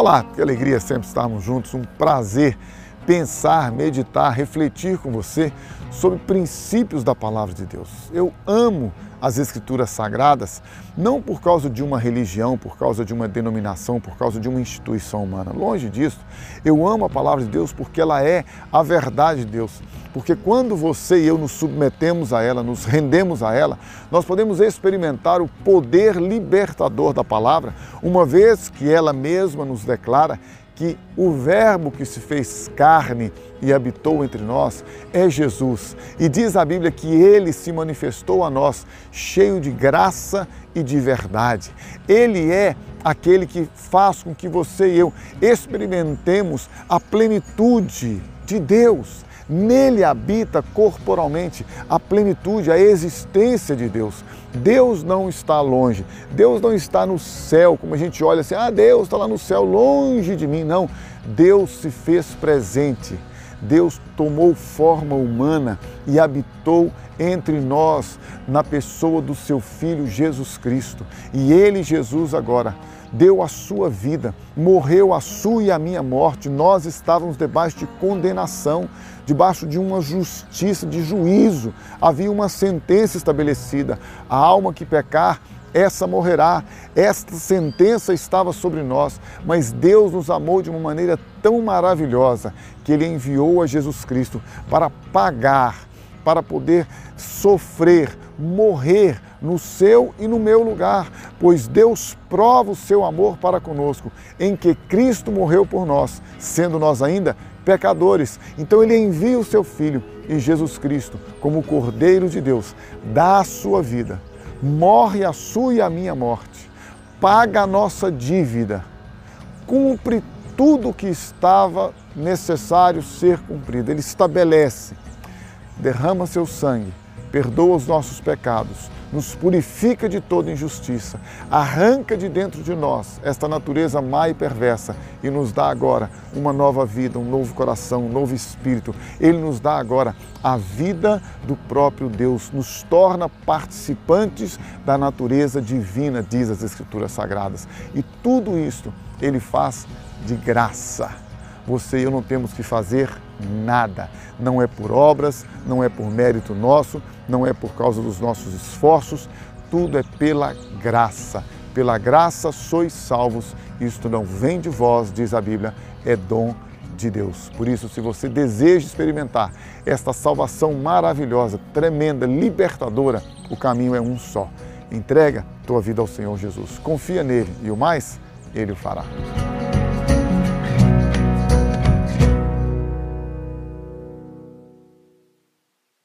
Olá, que alegria sempre estarmos juntos, um prazer pensar, meditar, refletir com você sobre princípios da palavra de Deus. Eu amo as escrituras sagradas não por causa de uma religião, por causa de uma denominação, por causa de uma instituição humana. Longe disso. Eu amo a palavra de Deus porque ela é a verdade de Deus. Porque quando você e eu nos submetemos a ela, nos rendemos a ela, nós podemos experimentar o poder libertador da palavra, uma vez que ela mesma nos declara que o Verbo que se fez carne e habitou entre nós é Jesus. E diz a Bíblia que ele se manifestou a nós cheio de graça e de verdade. Ele é aquele que faz com que você e eu experimentemos a plenitude de Deus Nele habita corporalmente a plenitude, a existência de Deus. Deus não está longe, Deus não está no céu, como a gente olha assim, ah, Deus está lá no céu, longe de mim. Não, Deus se fez presente. Deus tomou forma humana e habitou entre nós na pessoa do seu Filho Jesus Cristo. E ele, Jesus, agora deu a sua vida, morreu a sua e a minha morte. Nós estávamos debaixo de condenação, debaixo de uma justiça, de juízo. Havia uma sentença estabelecida. A alma que pecar, essa morrerá. Esta sentença estava sobre nós, mas Deus nos amou de uma maneira tão maravilhosa que Ele enviou a Jesus Cristo para pagar, para poder sofrer, morrer no seu e no meu lugar, pois Deus prova o seu amor para conosco, em que Cristo morreu por nós, sendo nós ainda pecadores. Então ele envia o seu Filho e Jesus Cristo, como o Cordeiro de Deus, dá a sua vida, morre a sua e a minha morte, paga a nossa dívida, cumpre tudo o que estava necessário ser cumprido. Ele estabelece, derrama seu sangue, perdoa os nossos pecados, nos purifica de toda injustiça, arranca de dentro de nós esta natureza má e perversa e nos dá agora uma nova vida, um novo coração, um novo espírito. Ele nos dá agora a vida do próprio Deus, nos torna participantes da natureza divina, diz as Escrituras Sagradas. E tudo isto ele faz de graça. Você e eu não temos que fazer nada. Não é por obras, não é por mérito nosso, não é por causa dos nossos esforços, tudo é pela graça. Pela graça sois salvos, isto não vem de vós, diz a Bíblia, é dom de Deus. Por isso, se você deseja experimentar esta salvação maravilhosa, tremenda, libertadora, o caminho é um só. Entrega tua vida ao Senhor Jesus. Confia nele e o mais, ele o fará.